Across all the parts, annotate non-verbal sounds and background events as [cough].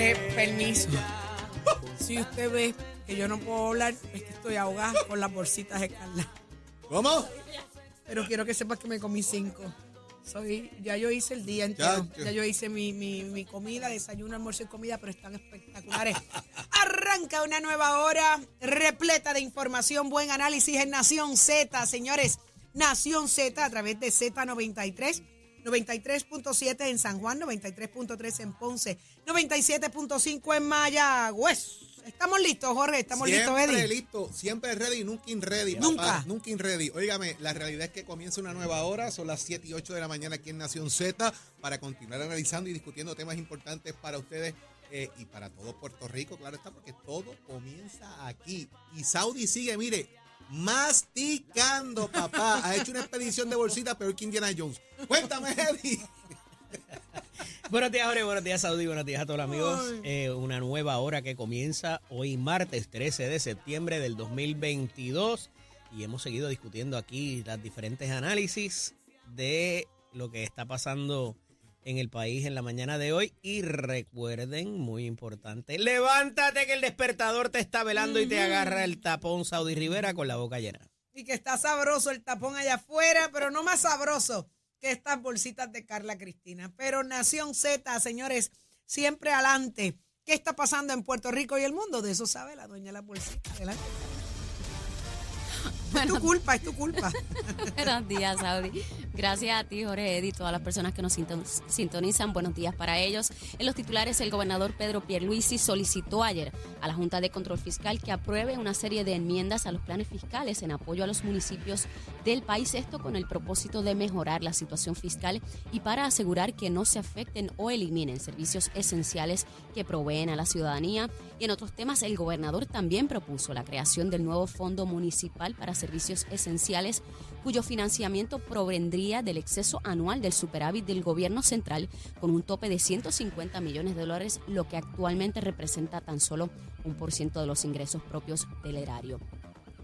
Eh, permiso. Si usted ve que yo no puedo hablar, es que estoy ahogada con las bolsitas de Carla. ¿Cómo? Pero quiero que sepas que me comí cinco. Soy, ya yo hice el día entero. Ya yo hice mi, mi, mi comida, desayuno, almuerzo y comida, pero están espectaculares. [laughs] Arranca una nueva hora repleta de información, buen análisis en Nación Z, señores. Nación Z a través de Z93. 93.7 en San Juan, 93.3 en Ponce, 97.5 en Mayagüez. Estamos listos, Jorge, estamos listos, siempre Eddie. listo, siempre ready, nunca in ready. papá, Nunca. Nunca in ready. Óigame, la realidad es que comienza una nueva hora, son las 7 y 8 de la mañana aquí en Nación Z, para continuar analizando y discutiendo temas importantes para ustedes eh, y para todo Puerto Rico, claro está, porque todo comienza aquí. Y Saudi sigue, mire, masticando, papá. Ha hecho una expedición de bolsita peor que Indiana Jones. Cuéntame, Eddie. Buenos días, Jorge. Buenos días, Saudi. Buenos días a todos los amigos. Eh, una nueva hora que comienza hoy martes 13 de septiembre del 2022 y hemos seguido discutiendo aquí las diferentes análisis de lo que está pasando en el país en la mañana de hoy y recuerden, muy importante, levántate que el despertador te está velando y te agarra el tapón Saudi Rivera con la boca llena. Y que está sabroso el tapón allá afuera, pero no más sabroso que estas bolsitas de Carla Cristina. Pero Nación Z, señores, siempre adelante. ¿Qué está pasando en Puerto Rico y el mundo? De eso sabe la dueña de la bolsita. Adelante. Es tu culpa, es tu culpa. [laughs] Buenos días, Saudi. Gracias a ti, Jorge Eddy, todas las personas que nos sinton- sintonizan. Buenos días para ellos. En los titulares, el gobernador Pedro Pierluisi solicitó ayer a la Junta de Control Fiscal que apruebe una serie de enmiendas a los planes fiscales en apoyo a los municipios del país. Esto con el propósito de mejorar la situación fiscal y para asegurar que no se afecten o eliminen servicios esenciales que proveen a la ciudadanía. Y en otros temas, el gobernador también propuso la creación del nuevo Fondo Municipal para Servicios Esenciales, cuyo financiamiento provendría del exceso anual del superávit del gobierno central con un tope de 150 millones de dólares, lo que actualmente representa tan solo un por ciento de los ingresos propios del erario.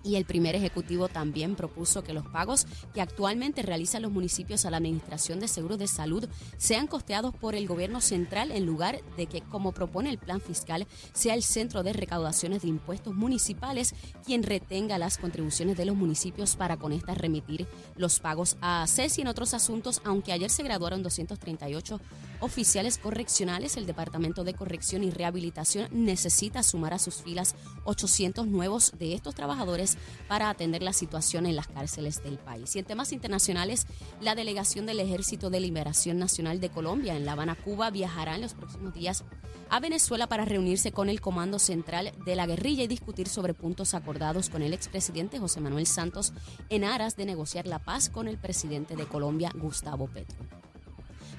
Y el primer ejecutivo también propuso que los pagos que actualmente realizan los municipios a la Administración de Seguros de Salud sean costeados por el gobierno central en lugar de que, como propone el plan fiscal, sea el Centro de Recaudaciones de Impuestos Municipales quien retenga las contribuciones de los municipios para con estas remitir los pagos a ACES y en otros asuntos, aunque ayer se graduaron 238 oficiales correccionales, el Departamento de Corrección y Rehabilitación necesita sumar a sus filas 800 nuevos de estos trabajadores para atender la situación en las cárceles del país. Y en temas internacionales, la delegación del Ejército de Liberación Nacional de Colombia en La Habana, Cuba, viajará en los próximos días a Venezuela para reunirse con el Comando Central de la Guerrilla y discutir sobre puntos acordados con el expresidente José Manuel Santos en aras de negociar la paz con el presidente de Colombia, Gustavo Petro.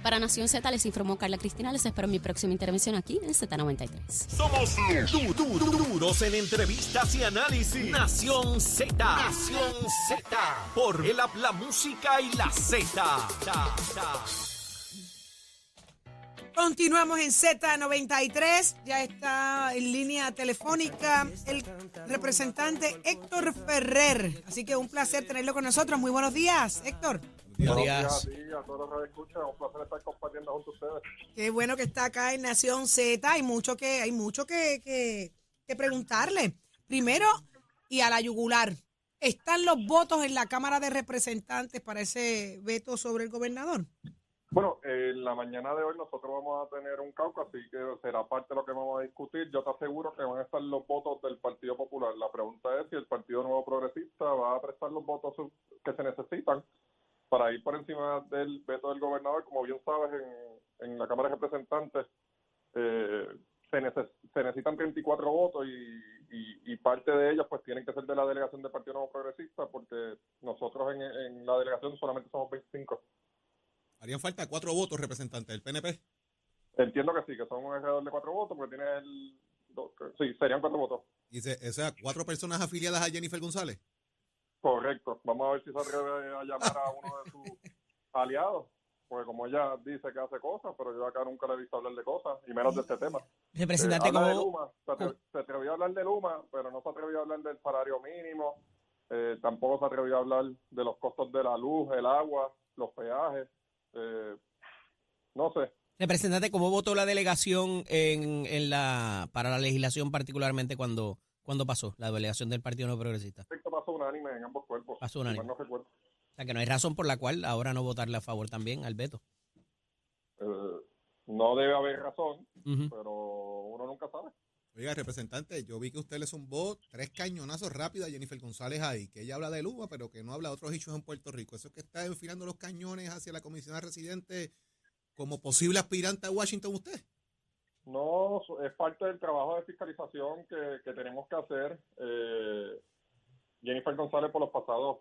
Para Nación Z les informó Carla Cristina. Les espero en mi próxima intervención aquí en Z93. Somos du- du- du- duros en entrevistas y análisis. Nación Z. Nación Z. Por el app, la música y la Z. Continuamos en Z93. Ya está en línea telefónica el representante Héctor Ferrer. Así que un placer tenerlo con nosotros. Muy buenos días, Héctor. Buenos días días. a ti, a todos los que escuchan. Un placer estar compartiendo junto a ustedes. Qué bueno que está acá en Nación Z. Hay mucho que, hay mucho que, que, que preguntarle. Primero, y a la yugular. ¿Están los votos en la Cámara de Representantes para ese veto sobre el gobernador? Bueno, en la mañana de hoy nosotros vamos a tener un caucus, así que será parte de lo que vamos a discutir. Yo te aseguro que van a estar los votos del Partido Popular. La pregunta es si el Partido Nuevo Progresista va a prestar los votos que se necesitan para ir por encima del veto del gobernador. Como bien sabes, en, en la Cámara de Representantes eh, se, neces- se necesitan 34 votos y, y, y parte de ellos pues tienen que ser de la delegación del Partido Nuevo Progresista porque nosotros en, en la delegación solamente somos 25. Harían falta cuatro votos representantes del PNP. Entiendo que sí, que son un alrededor de cuatro votos, porque tiene el... Sí, serían cuatro votos. Y se, o sea, cuatro personas afiliadas a Jennifer González. Correcto. Vamos a ver si se atreve a llamar a uno de sus aliados, porque como ella dice que hace cosas, pero yo acá nunca le he visto hablar de cosas, y menos de este tema. Representante, Eh, de como Luma, se, atre- se atrevió a hablar de Luma, pero no se atrevió a hablar del salario mínimo, eh, tampoco se atrevió a hablar de los costos de la luz, el agua, los peajes. eh, no sé, Representante, ¿cómo votó la delegación en, en la para la legislación, particularmente cuando, cuando pasó la delegación del Partido No Progresista? Unánime en ambos cuerpos. Pasó si mal unánime. no recuerdo. O sea, que no hay razón por la cual ahora no votarle a favor también al veto. Eh, no debe haber razón, pero uno nunca sabe. Oiga, representante, yo vi que usted le zumbó tres cañonazos rápidos a Jennifer González ahí, que ella habla de Luma, pero que no habla de otros hechos en Puerto Rico. Eso es que está enfilando los cañones hacia la comisionada residente como posible aspirante a Washington usted. No, es parte del trabajo de fiscalización que, que tenemos que hacer. Eh, Jennifer González por los pasados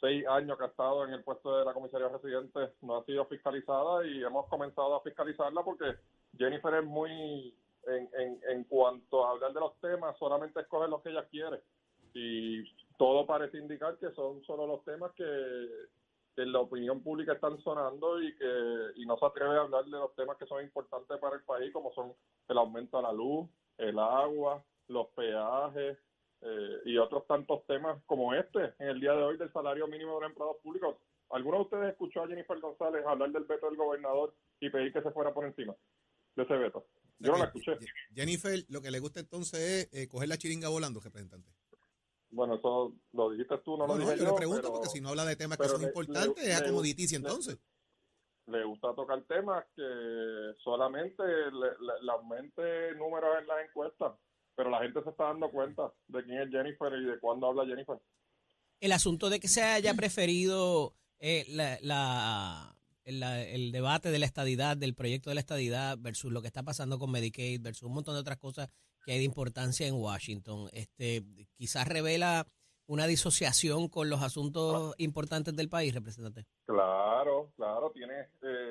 seis años que ha estado en el puesto de la comisaría residente no ha sido fiscalizada y hemos comenzado a fiscalizarla porque Jennifer es muy, en, en, en cuanto a hablar de los temas, solamente escoge los que ella quiere. Y todo parece indicar que son solo los temas que, que en la opinión pública están sonando y que y no se atreve a hablar de los temas que son importantes para el país, como son el aumento a la luz, el agua, los peajes eh, y otros tantos temas como este en el día de hoy del salario mínimo de los empleados públicos. ¿Alguno de ustedes escuchó a Jennifer González hablar del veto del gobernador y pedir que se fuera por encima de ese veto? Yo no la escuché. Je- Jennifer, lo que le gusta entonces es eh, coger la chiringa volando, representante. Bueno, eso lo dijiste tú, no, No, lo no, dije yo yo. le pregunto pero- porque si no habla de temas que son le- importantes, le- es le- acomoditicia le- entonces. le gusta tocar temas que solamente le, le- le aumente números en las encuestas, pero la gente se está dando cuenta de quién es Jennifer y de cuándo habla Jennifer. El asunto de que se haya preferido eh, la, la- la- el debate de la estadidad, del proyecto de la estadidad versus lo que está pasando con Medicaid, versus un montón de otras cosas que hay de importancia en Washington, este quizás revela una disociación con los asuntos importantes del país, representante. Claro, claro, tienes, eh,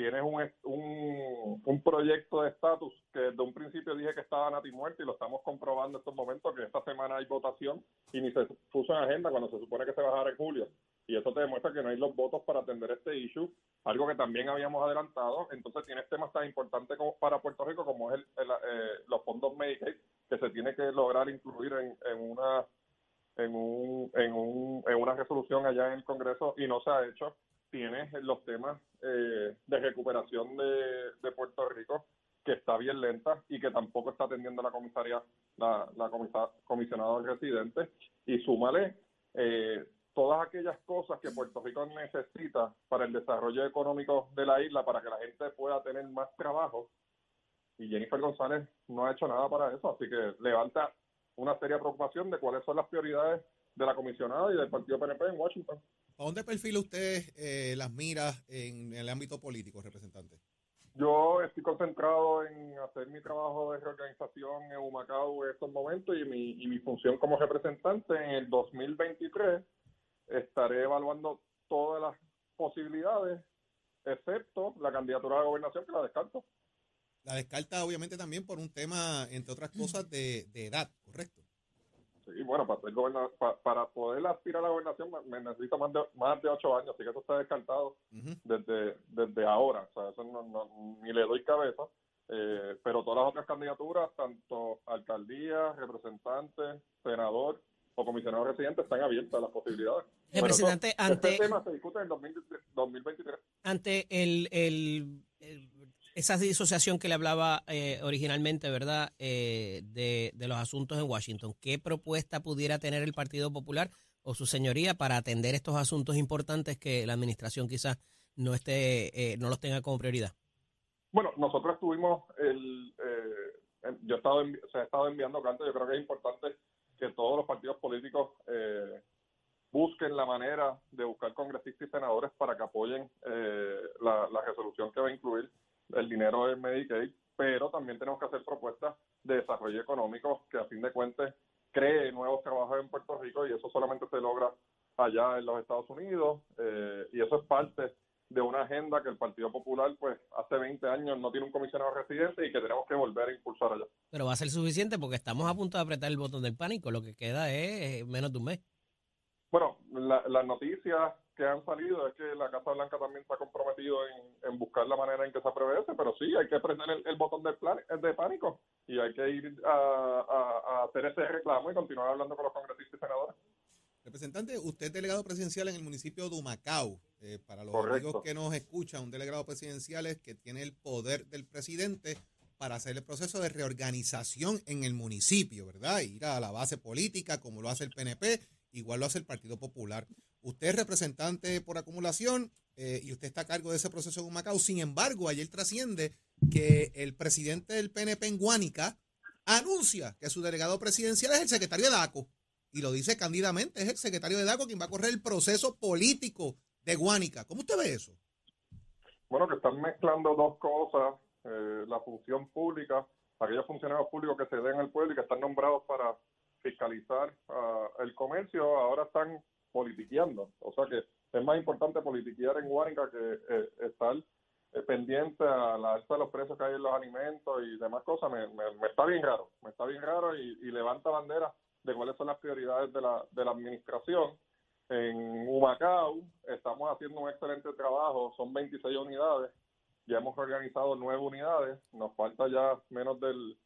tienes un, un, proyecto de estatus que desde un principio dije que estaba nati muerto y lo estamos comprobando en estos momentos que esta semana hay votación y ni se puso en agenda cuando se supone que se va a dejar en julio. Y eso te demuestra que no hay los votos para atender este issue, algo que también habíamos adelantado. Entonces tienes temas tan importantes como para Puerto Rico como es el, el, eh, los fondos Medicaid, que se tiene que lograr incluir en, en una en, un, en, un, en una resolución allá en el Congreso y no se ha hecho. Tienes los temas eh, de recuperación de, Puerto Rico, que está bien lenta y que tampoco está atendiendo la comisaría, la, la comisa- comisionada residente. Y súmale eh, todas aquellas cosas que Puerto Rico necesita para el desarrollo económico de la isla, para que la gente pueda tener más trabajo. Y Jennifer González no ha hecho nada para eso, así que levanta una seria preocupación de cuáles son las prioridades de la comisionada y del partido PNP en Washington. ¿A dónde perfila usted eh, las miras en el ámbito político, representante? Yo estoy concentrado en hacer mi trabajo de reorganización en Humacao en estos momentos y mi, y mi función como representante en el 2023 estaré evaluando todas las posibilidades, excepto la candidatura a la gobernación que la descarto. La descarta obviamente también por un tema, entre otras cosas, [clears throat] de, de edad, ¿correcto? Sí, bueno, para, ser goberna- pa- para poder aspirar a la gobernación me- me necesito más de, más de ocho años, así que eso está descartado desde, desde ahora. O sea, eso no, no- ni le doy cabeza. Eh, pero todas las otras candidaturas, tanto alcaldía, representante, senador o comisionado residente, están abiertas las posibilidades. Pero eso- Representante, ante- Este tema se discute en el 2023 2023. ante el, el- el- esa disociación que le hablaba eh, originalmente, ¿verdad?, eh, de, los asuntos en Washington, ¿qué propuesta pudiera tener el Partido Popular o su señoría para atender estos asuntos importantes que la administración quizás no esté, eh, no los tenga como prioridad? Bueno, nosotros tuvimos el... eh, yo he estado se ha estado enviando cartas. Yo creo que es importante que todos los partidos políticos eh, busquen la manera de buscar congresistas y senadores para que apoyen eh, la, la resolución que va a incluir el dinero del Medicaid, pero también tenemos que hacer propuestas de desarrollo económico que a fin de cuentas cree nuevos trabajos en Puerto Rico y eso solamente se logra allá en los Estados Unidos eh, y eso es parte de una agenda que el Partido Popular pues hace 20 años no tiene un comisionado residente y que tenemos que volver a impulsar allá. Pero va a ser suficiente porque estamos a punto de apretar el botón del pánico. Lo que queda es menos de un mes. Bueno, la- las noticias que han salido es que la Casa Blanca también está comprometido en, en buscar la manera en que se apruebe ese, pero sí, hay que prender el, el botón del plan, de pánico y hay que ir a, a- a hacer ese reclamo y continuar hablando con los congresistas y senadores. Representante, usted es delegado presidencial en el municipio de Humacao. Eh, para los Correcto. amigos que nos escuchan, un delegado presidencial es que tiene el poder del presidente para hacer el proceso de reorganización en el municipio, ¿verdad? Ir a la base política, como lo hace el PNP, igual lo hace el Partido Popular. Usted es representante por acumulación eh, y usted está a cargo de ese proceso en Humacao. Sin embargo, ayer trasciende que el presidente del PNP en Guánica anuncia que su delegado presidencial es el secretario de DACO. Y lo dice cándidamente, es el secretario de DACO quien va a correr el proceso político de Guánica. ¿Cómo usted ve eso? Bueno, que están mezclando dos cosas, eh, la función pública, aquellos funcionarios públicos que se den al pueblo y que están nombrados para fiscalizar ah, el comercio, ahora están politiqueando. O sea que es más importante politiquear en Guánica que eh, estar eh, pendiente a la alza de los precios que hay en los alimentos y demás cosas. Me, me- me está bien raro, me está bien raro y, y levanta bandera de cuáles son las prioridades de la, de la administración. En Humacao estamos haciendo un excelente trabajo, son 26 unidades, ya hemos organizado nueve unidades, nos falta ya menos del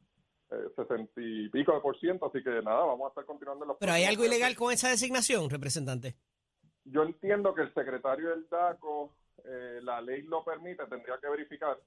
60 y pico de por ciento, así que nada, vamos a estar continuando los Pero hay algo ilegal con esa designación, representante. Yo entiendo que el secretario del DACO, eh, la ley lo permite, tendría que verificar,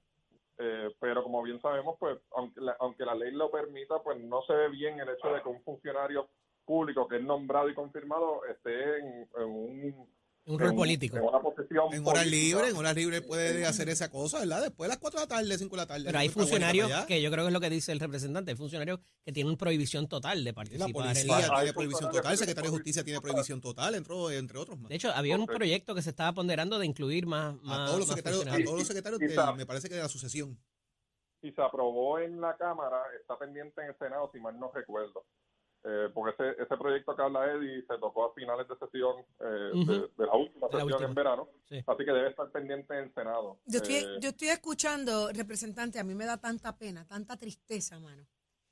eh, pero como bien sabemos, pues aunque la, aunque la ley lo permita, pues no se ve bien el hecho de que un funcionario público que es nombrado y confirmado esté en, en un, Un rol en- político. en una posición En horas libres, en horas libres puede hacer esa cosa, ¿verdad? Después de las 4 de la tarde, 5 de la tarde. Pero hay para funcionarios, que yo creo que es lo que dice el representante, hay funcionarios que tienen prohibición total de La participar. en policía la- Hay tiene prohibición total, el secretario de Justicia tiene prohibición total, entre, entre otros más. De hecho, había un proyecto que se estaba ponderando de incluir más, más, A todos los más secretarios, a todos los secretarios me parece que de la sucesión. y se aprobó en la Cámara, está pendiente en el Senado, si mal no recuerdo. Eh, porque ese, ese proyecto que habla Eddie se tocó a finales de sesión eh, Ujú. de, de la última De la sesión última. en verano, Sí. así que debe estar pendiente en el Senado. Yo estoy, Eh, yo estoy escuchando, representante, a mí me da tanta pena, tanta tristeza, mano.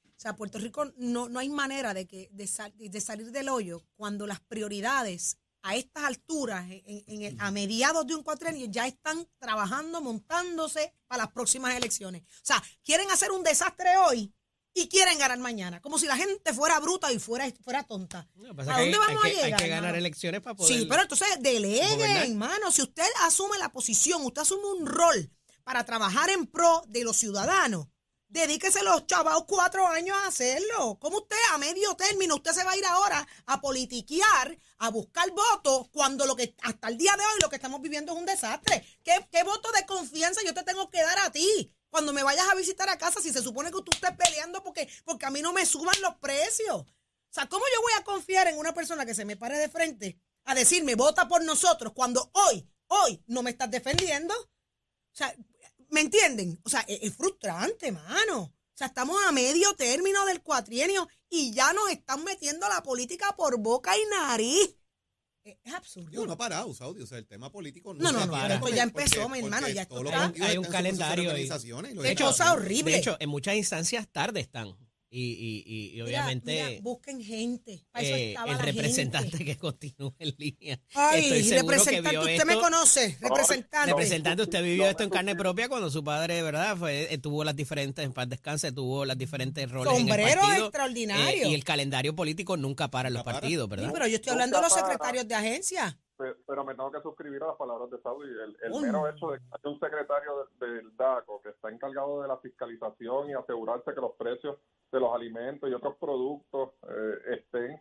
O sea, Puerto Rico no, no hay manera de, que, de, sal- de salir del hoyo cuando las prioridades a estas alturas, en- en el- a mediados de un cuatrenio, ya están trabajando, montándose para las próximas elecciones. O sea, quieren hacer un desastre hoy y quieren ganar mañana, como si la gente fuera bruta y fuera, fuera tonta. ¿A dónde vamos hay, a que- hay llegar, que ganar elecciones para poder. Sí, pero entonces deleguen, hermano. Si usted asume la posición, usted asume un rol para trabajar en pro de los ciudadanos, dedíquese los chavaos cuatro años a hacerlo. ¿Cómo usted a medio término, usted se va a ir ahora a politiquear, a buscar votos, cuando lo que hasta el día de hoy lo que estamos viviendo es un desastre? ¿Qué, qué voto de confianza yo te tengo que dar a ti? Cuando me vayas a visitar a casa, si se supone que tú estés peleando porque, porque a mí no me suban los precios. O sea, ¿cómo yo voy a confiar en una persona que se me pare de frente a decirme, vota por nosotros, cuando hoy, hoy no me estás defendiendo? O sea, ¿me entienden? O sea, es, es frustrante, mano. O sea, estamos a medio término del cuatrienio y ya nos están metiendo la política por boca y nariz. Es, absurdo. Digo, no ha parado, Saudi. O sea, el tema político no, No, no, no, para. esto ya empezó, Porque- mi hermano, ya esto está- Hay un de calendario Qué están cosa horrible. De hecho, en muchas instancias tarde están. Y, y, y, y obviamente mira, busquen gente. Para eso eh, el la representante gente. que continúa en línea. Ay, Estoy seguro que representante, vio usted me conoce, representante. Representante, usted vivió esto en carne propia cuando su padre, ¿verdad? Fue, eh, tuvo las diferentes, en paz descanse, tuvo las diferentes roles en el Sombrero partido. extraordinario. Eh, y el calendario político nunca para en los para. partidos, Sí, ¿verdad? pero yo estoy hablando de los secretarios de agencia. Pe- pero me tengo que suscribir a las palabras de Saudi. El, el mero hecho de que haya un secretario de- del DACO que está encargado de la fiscalización y asegurarse que los precios de los alimentos y otros productos eh, estén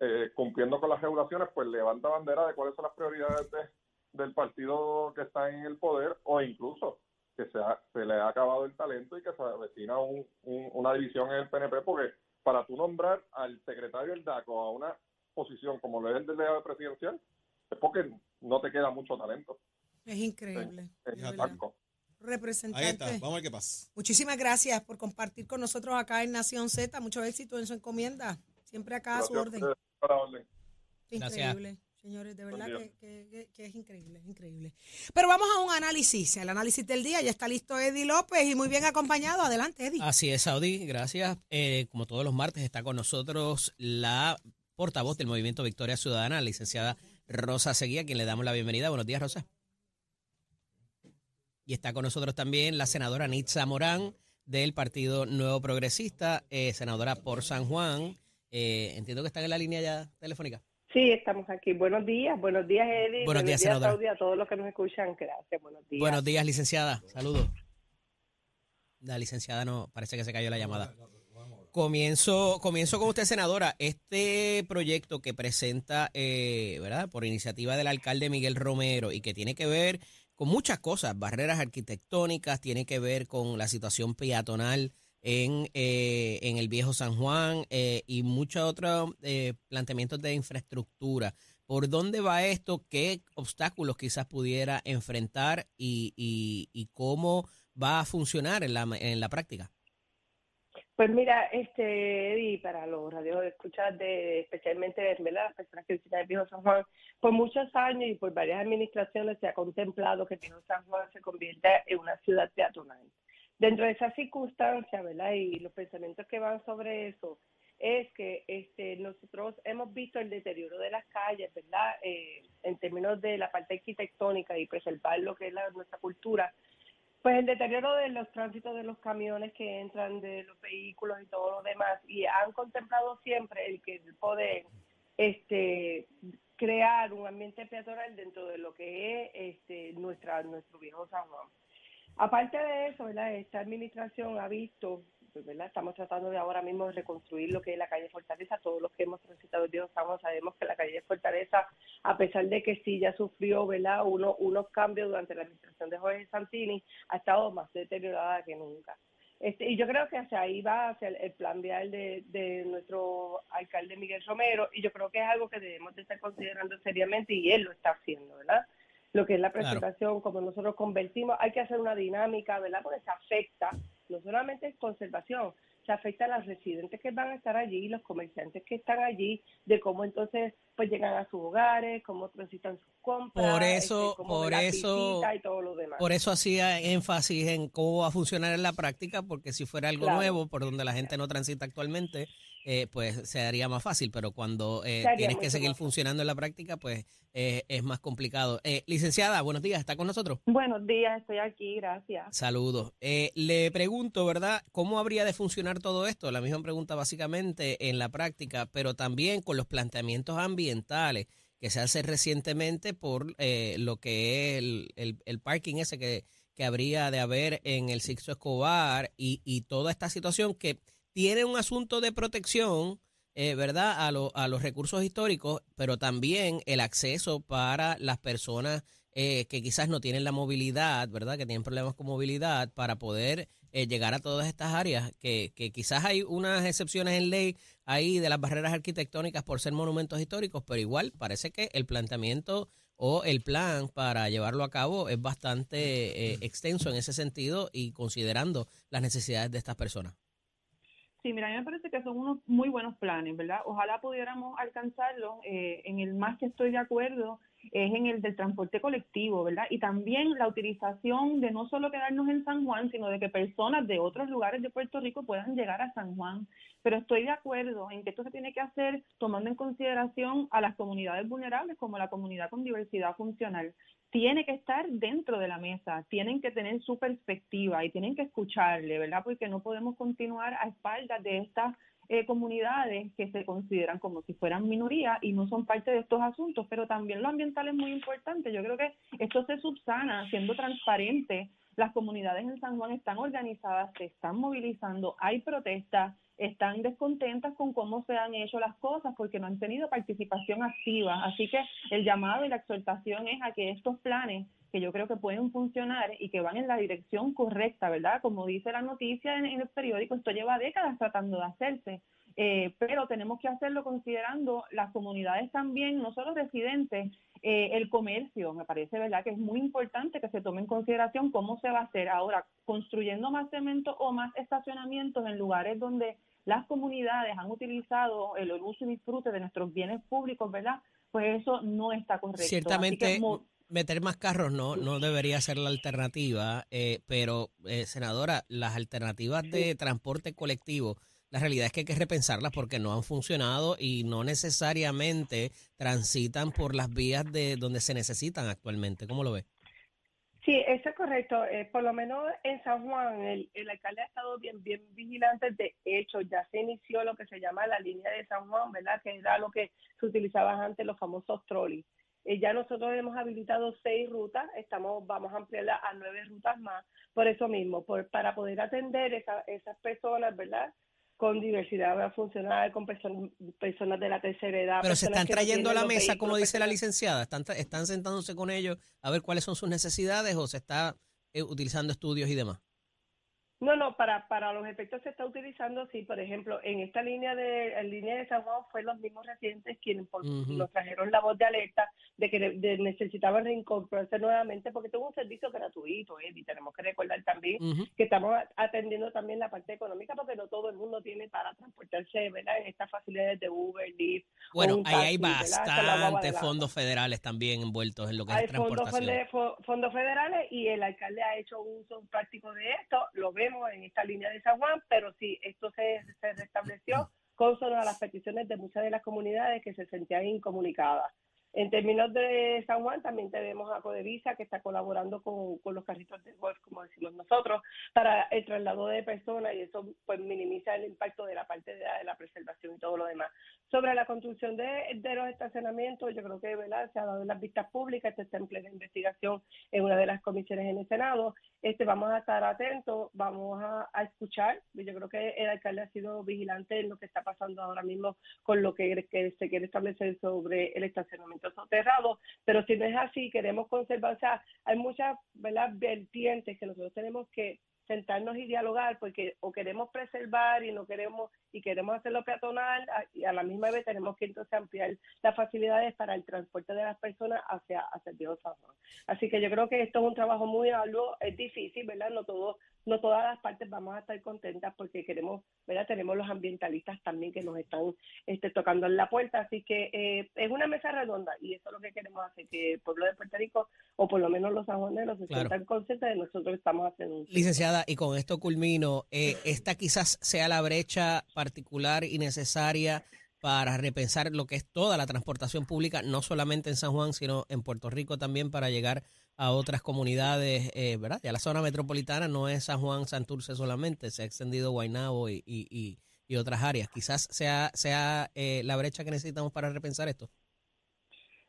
eh, cumpliendo con las regulaciones, pues levanta bandera de cuáles son las prioridades de- del partido que está en el poder o incluso que se, ha- se le ha acabado el talento y que se avecina un- un- una división en el PNP porque para tú nombrar al secretario del DACO a una posición como lo es el delegado presidencial, es porque no te queda mucho talento. Es increíble. Representante. Ahí está, vamos a ver qué pasa. Muchísimas gracias por compartir con nosotros acá en Nación Z. Mucho éxito en su encomienda. Siempre acá a su orden. a la orden. Gracias. Increíble, señores, de verdad que- que es increíble, increíble. Pero vamos a un análisis, el análisis del día. Ya está listo Eddie López y muy bien acompañado. Adelante, Eddie. Así es, Saudi, gracias. Eh, como todos los martes está con nosotros la portavoz del Movimiento Victoria Ciudadana, la licenciada Rosa Seguía, a quien le damos la bienvenida. Buenos días, Rosa. Y está con nosotros también la senadora Nitza Morán del Partido Nuevo Progresista, eh, senadora por San Juan. Eh, entiendo que están en la línea ya telefónica. Sí, estamos aquí. Buenos días, buenos días, Eddie. Buenos días, senadora. Saudi, a todos los que nos escuchan. Gracias, buenos días. Buenos días, licenciada. Saludos. La licenciada no, parece que se cayó la llamada. Comienzo, comienzo con usted, senadora. Este proyecto que presenta, eh, ¿verdad? Por iniciativa del alcalde Miguel Romero y que tiene que ver con muchas cosas, barreras arquitectónicas, tiene que ver con la situación peatonal en, eh, en el viejo San Juan eh, y muchos otros eh, planteamientos de infraestructura. ¿Por dónde va esto? ¿Qué obstáculos quizás pudiera enfrentar y, y, y cómo va a funcionar en la, en la práctica? Pues mira, este, Eddie, para los radios escuchas de, especialmente ¿verdad? las personas que visitan el Viejo San Juan, por muchos años y por varias administraciones se ha contemplado que el Viejo San Juan se convierta en una ciudad peatonal. Dentro de esas circunstancias, ¿verdad? Y los pensamientos que van sobre eso, es que este, nosotros hemos visto el deterioro de las calles, ¿verdad? Eh, en términos de la parte arquitectónica y preservar lo que es la, nuestra cultura, pues el deterioro de los tránsitos de los camiones que entran, de los vehículos y todo lo demás, y han contemplado siempre el que poder este, crear un ambiente peatonal dentro de lo que es este, nuestra, nuestro viejo San Juan. Aparte de eso, ¿verdad? esta administración ha visto pues, ¿verdad? Estamos tratando de ahora mismo reconstruir lo que es la calle Fortaleza. Todos los que hemos transitado el Dios sabemos que la calle Fortaleza, a pesar de que sí ya sufrió, ¿verdad? Uno, unos cambios durante la administración de Jorge Santini, ha estado más deteriorada que nunca. Este, y yo creo que hacia ahí va hacia el, plan vial de, de, nuestro alcalde Miguel Romero y yo creo que es algo que debemos de estar considerando seriamente y él lo está haciendo, ¿verdad? Lo que es la presentación, como nosotros convertimos, hay que hacer una dinámica, ¿verdad? Porque se afecta no solamente es conservación, se afecta a los residentes que van a estar allí, los comerciantes que están allí, de cómo entonces pues llegan a sus hogares, cómo transitan sus compras, por eso, este, por eso, y todo lo demás. Por eso hacía énfasis en cómo va a funcionar en la práctica, porque si fuera algo nuevo, por donde la gente no transita actualmente, eh, pues se haría más fácil, pero cuando eh, tienes que seguir funcionando en la práctica, pues eh, es más complicado. licenciada, buenos días, ¿está con nosotros? Buenos días, estoy aquí, gracias. Saludos. le pregunto, ¿verdad? ¿Cómo habría de funcionar todo esto? La misma pregunta básicamente en la práctica, pero también con los planteamientos ambientales que se hace recientemente por lo que es el, el, parking ese que, que habría de haber en el Sixto Escobar y, y toda esta situación que tiene un asunto de protección, eh, ¿verdad?, a, a, los recursos históricos, pero también el acceso para las personas eh, que quizás no tienen la movilidad, ¿verdad?, que tienen problemas con movilidad para poder eh, llegar a todas estas áreas, que, que quizás hay unas excepciones en ley ahí de las barreras arquitectónicas por ser monumentos históricos, pero igual parece que el planteamiento o el plan para llevarlo a cabo es bastante extenso en ese sentido y considerando las necesidades de estas personas. Sí, mira, a mí me parece que son unos muy buenos planes, ¿verdad? Ojalá pudiéramos alcanzarlos. Eh, en el más que estoy de acuerdo es en el del transporte colectivo, ¿verdad? Y también la utilización de no solo quedarnos en San Juan, sino de que personas de otros lugares de Puerto Rico puedan llegar a San Juan. Pero estoy de acuerdo en que esto se tiene que hacer tomando en consideración a las comunidades vulnerables como la comunidad con diversidad funcional tiene que estar dentro de la mesa, tienen que tener su perspectiva y tienen que escucharle, ¿verdad? Porque no podemos continuar a espaldas de estas eh, comunidades que se consideran como si fueran minoría y no son parte de estos asuntos, pero también lo ambiental es muy importante. Yo creo que esto se subsana siendo transparente. Las comunidades en San Juan están organizadas, se están movilizando, hay protestas, están descontentas con cómo se han hecho las cosas porque no han tenido participación activa. Así que el llamado y la exhortación es a que estos planes que yo creo que pueden funcionar y que van en la dirección correcta, ¿verdad? Como dice la noticia en, el periódico, esto lleva décadas tratando de hacerse, eh, pero tenemos que hacerlo considerando las comunidades también, no solo residentes, eh, el comercio, me parece, ¿verdad? Que es muy importante que se tome en consideración cómo se va a hacer ahora, construyendo más cemento o más estacionamientos en lugares donde las comunidades han utilizado el uso y disfrute de nuestros bienes públicos, ¿verdad? Pues eso no está correcto. Ciertamente, meter más carros no, no debería ser la alternativa, eh, pero, eh, senadora, las alternativas de transporte colectivo, la realidad es que hay que repensarlas porque no han funcionado y no necesariamente transitan por las vías de donde se necesitan actualmente. ¿Cómo lo ve? Sí, eso es correcto. Eh, por lo menos en San Juan, el, el alcalde ha estado bien, bien vigilante. De hecho, ya se inició lo que se llama la línea de San Juan, ¿verdad? Que era lo que se utilizaba antes, los famosos trolleys. Eh, ya nosotros hemos habilitado seis rutas, estamos, vamos a ampliarla a nueve rutas más, por eso mismo, por, para poder atender esa, esas personas, ¿verdad? Con diversidad funcional, con person- personas de la tercera edad. Pero se personas están trayendo a la mesa, como dice la personas- licenciada, están, están sentándose con ellos a ver cuáles son sus necesidades o se está eh, utilizando estudios y demás. No, no, para, para los efectos se está utilizando, sí, por ejemplo, en esta línea de en línea de San Juan fue los mismos residentes quienes por- nos trajeron la voz de alerta de que de- necesitaban reincorporarse nuevamente porque tengo un servicio gratuito, Eddie, y tenemos que recordar también que estamos atendiendo también la parte económica porque no todo el mundo tiene para transportarse, ¿verdad? En estas facilidades de Uber, Lyft. Bueno, ahí hay bastantes fondos federales también envueltos en lo que hay es fondos, transportación. fede- fo- fondos federales y el alcalde ha hecho uso práctico de esto, lo vemos en esta línea de San Juan, pero sí, esto se, se restableció consono a las peticiones de muchas de las comunidades que se sentían incomunicadas. En términos de San Juan, también tenemos a Codevisa, que está colaborando con, con los carritos de golf, como decimos nosotros, para el traslado de personas y eso pues minimiza el impacto de la parte de la, preservación y todo lo demás. Sobre la construcción de, de los estacionamientos, yo creo que ¿verdad? se ha dado en las vistas públicas, este está en plena investigación en una de las comisiones en el Senado. Este, vamos a estar atentos, vamos a, a escuchar. Yo creo que el alcalde ha sido vigilante en lo que está pasando ahora mismo con lo que se quiere establecer sobre el estacionamiento soterrado, pero si no es así, queremos conservar, o sea, hay muchas ¿verdad? vertientes que nosotros tenemos que sentarnos y dialogar porque o queremos preservar y no queremos y queremos hacerlo peatonal y a la misma vez tenemos que entonces ampliar las facilidades para el transporte de las personas hacia, hacia Juan. Así que yo creo que esto es un trabajo muy arduo, es difícil, ¿verdad? No todo, no todas las partes vamos a estar contentas porque queremos, ¿verdad? Tenemos los ambientalistas también que nos están este, tocando en la puerta, así que eh, es una mesa redonda y eso es lo que queremos hacer, que el pueblo de Puerto Rico o por lo menos los sanjuaneros se Claro. sientan conscientes de nosotros estamos haciendo Licenciada, y con esto culmino, eh, esta quizás sea la brecha particular y necesaria para repensar lo que es toda la transportación pública, no solamente en San Juan, sino en Puerto Rico también para llegar a otras comunidades, eh, ¿verdad? Ya la zona metropolitana no es San Juan, Santurce solamente, se ha extendido Guaynabo y, y, y- y otras áreas. Quizás sea, sea eh, la brecha que necesitamos para repensar esto.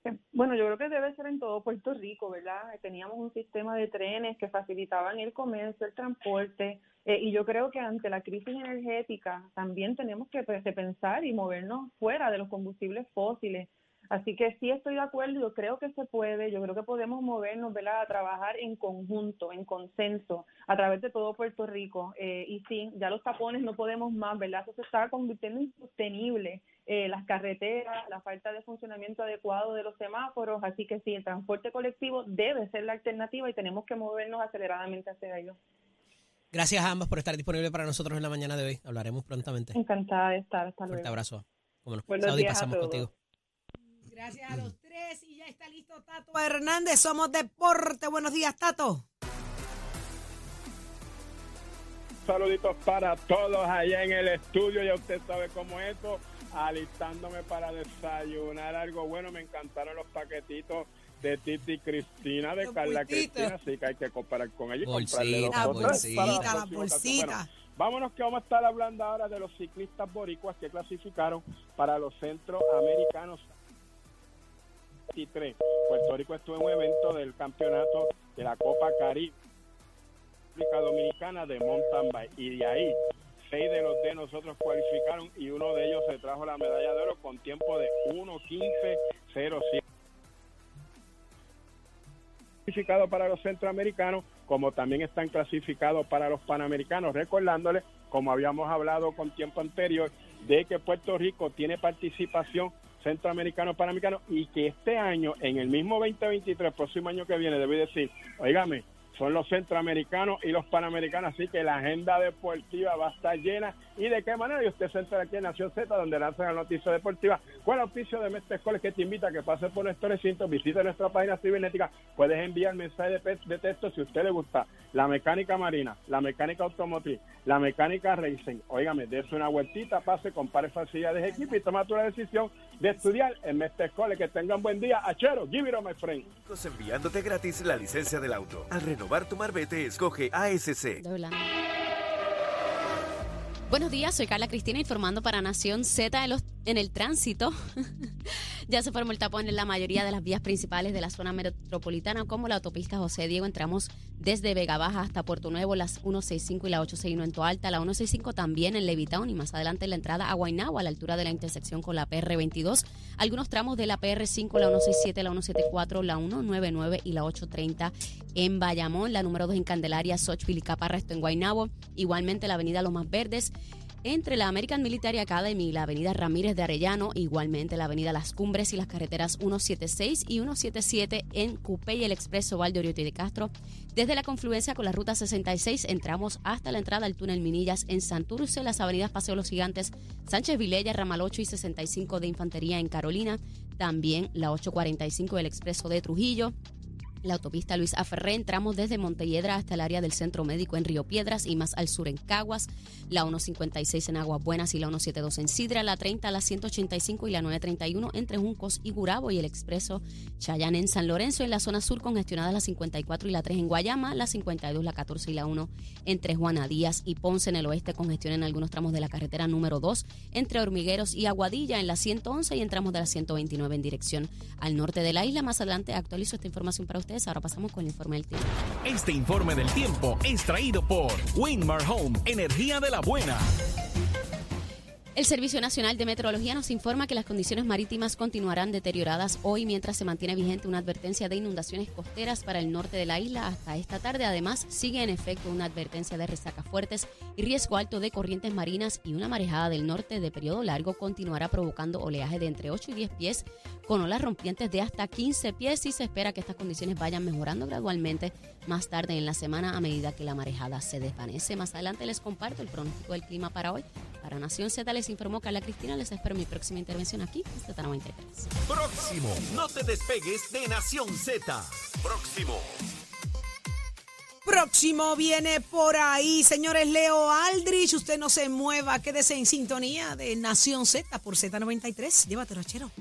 Eh, Bueno, yo creo que debe ser en todo Puerto Rico, ¿verdad? Teníamos un sistema de trenes que facilitaban el comercio, el transporte, eh, y yo creo que ante la crisis energética también tenemos que pues, pensar y movernos fuera de los combustibles fósiles. Así que sí estoy de acuerdo, yo creo que se puede, yo creo que podemos movernos, ¿verdad? A trabajar en conjunto, en consenso, a través de todo Puerto Rico. Eh, y sí, ya los tapones no podemos más, ¿verdad? Eso se está convirtiendo en insostenible. Eh, las carreteras, la falta de funcionamiento adecuado de los semáforos, así que sí, el transporte colectivo debe ser la alternativa y tenemos que movernos aceleradamente hacia ello. Gracias a ambas por estar disponibles para nosotros en la mañana de hoy. Hablaremos prontamente. Encantada de estar, hasta Fuerte luego. abrazo. Cómo no. Buenos Saudi, días a pasamos todos. contigo. Gracias a los tres y ya está listo Tato Hernández. Somos Deporte. Buenos días, Tato. Saluditos para todos allá en el estudio. Ya usted sabe cómo es esto. Alistándome para desayunar algo bueno. Me encantaron los paquetitos de Titi Cristina, de Los Carla bultitos. Cristina. Así que hay que comparar con ella y Bolsita, bolsita, la bolsita. Vámonos que vamos a estar hablando ahora de los ciclistas boricuas que clasificaron para los centroamericanos 23. Puerto Rico estuvo en un evento del campeonato de la Copa Caribe República Dominicana de mountain bike y de ahí seis de los de nosotros cualificaron y uno de ellos se trajo la medalla de oro con tiempo de 1.15.07 clasificados para los centroamericanos como también están clasificados para los panamericanos recordándoles como habíamos hablado con tiempo anterior de que Puerto Rico tiene participación centroamericano panamericano y que este año en el mismo 2023 próximo año que viene debe decir oígame son los centroamericanos y los panamericanos, así que la agenda deportiva va a estar llena. ¿Y de qué manera? Y usted se entra aquí en Nación Z, donde lanzan la noticia deportiva, con el auspicio de Mestre Escoles, que te invita a que pase por nuestro recinto, visite nuestra página cibernética, puedes enviar mensaje de, texto si a usted le gusta la mecánica marina, la mecánica automotriz, la mecánica racing. Óigame, dése una vueltita, pase, compare facilidades de equipo y toma tu decisión de estudiar en Mestre College. Que tengan buen día. Achero, give it up, my friend. Enviándote gratis la licencia del auto. Al renovar tu marbete, escoge ASC. Buenos días, soy Carla Cristina informando para Nación Z en, los- en el tránsito. [laughs] ya se formó el tapón en la mayoría de las vías principales de la zona metropolitana, como la autopista José Diego. Entramos desde Vega Baja hasta Puerto Nuevo, las 165 y la 861 en Toalta, la 165 también en Levitown y más adelante la entrada a Guaynabo, a la altura de la intersección con la PR22. Algunos tramos de la PR5, la 167, la 174, la 199 y la 830 en Bayamón, la número 2 en Candelaria, Sochville y Caparra, esto en Guaynabo. Igualmente la avenida Los Más Verdes, entre la American Military Academy y la avenida Ramírez de Arellano, igualmente la avenida Las Cumbres y las carreteras 176 y 177 en Cupé y el expreso Valde Oriotti de Castro. Desde la confluencia con la ruta 66 entramos hasta la entrada al túnel Minillas en Santurce, las avenidas Paseo Los Gigantes, Sánchez Vilella, Ramal 8 y 65 de Infantería en Carolina, también la 845 del expreso de Trujillo, la autopista Luis Aferré, entramos desde Montelledra hasta el área del Centro Médico en Río Piedras y más al sur en Caguas, la 156 en Aguas Buenas y la 172 en Sidra, la 30, la 185 y la 931 entre Juncos y Gurabo y el expreso Chayán en San Lorenzo, en la zona sur congestionada la 54 y la 3 en Guayama, la 52, la 14 y la 1 entre Juana Díaz y Ponce en el oeste, congestión en algunos tramos de la carretera número 2 entre Hormigueros y Aguadilla en la 111 y entramos de la 129 en dirección al norte de la isla. Más adelante actualizo esta información para ustedes. Ahora pasamos con el informe del tiempo. Este informe del tiempo es traído por Winmar Home, energía de la buena. El Servicio Nacional de Meteorología nos informa que las condiciones marítimas continuarán deterioradas hoy mientras se mantiene vigente una advertencia de inundaciones costeras para el norte de la isla hasta esta tarde. Además, sigue en efecto una advertencia de resacas fuertes y riesgo alto de corrientes marinas y una marejada del norte de periodo largo continuará provocando oleaje de entre 8 y 10 pies con olas rompientes de hasta 15 pies y se espera que estas condiciones vayan mejorando gradualmente más tarde en la semana a medida que la marejada se desvanece. Más adelante les comparto el pronóstico del clima para hoy. Para Nación Z informó Carla Cristina. Les espero mi próxima intervención aquí en Z93. Próximo. No te despegues de Nación Z. Próximo. Próximo viene por ahí, señores Leo Aldrich. Usted no se mueva, quédese en sintonía de Nación Z por Z93. Llévatelo, chero.